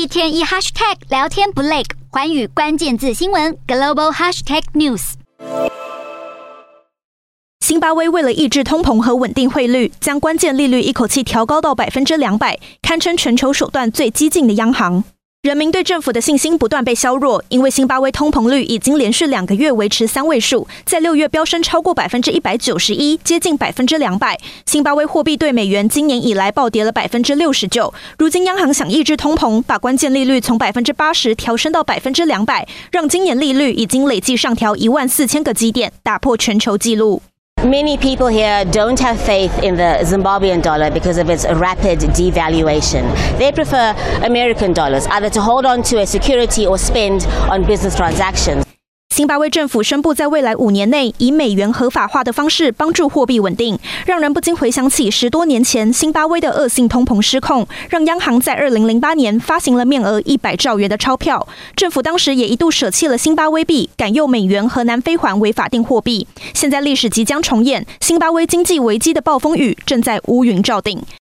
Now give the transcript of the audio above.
一天一 hashtag 聊天不累，环宇关键字新闻 global hashtag news。辛巴威为了抑制通膨和稳定汇率，将关键利率一口气调高到百分之两百，堪称全球手段最激进的央行。人民对政府的信心不断被削弱，因为辛巴威通膨率已经连续两个月维持三位数，在六月飙升超过百分之一百九十一，接近百分之两百。辛巴威货币对美元今年以来暴跌了百分之六十九。如今央行想抑制通膨，把关键利率从百分之八十调升到百分之两百，让今年利率已经累计上调一万四千个基点，打破全球纪录。Many people here don't have faith in the Zimbabwean dollar because of its rapid devaluation. They prefer American dollars, either to hold on to a security or spend on business transactions. 辛巴威政府宣布，在未来五年内以美元合法化的方式帮助货币稳定，让人不禁回想起十多年前辛巴威的恶性通膨失控，让央行在二零零八年发行了面额一百兆元的钞票。政府当时也一度舍弃了辛巴威币，改用美元和南非环为法定货币。现在历史即将重演，辛巴威经济危机的暴风雨正在乌云罩顶。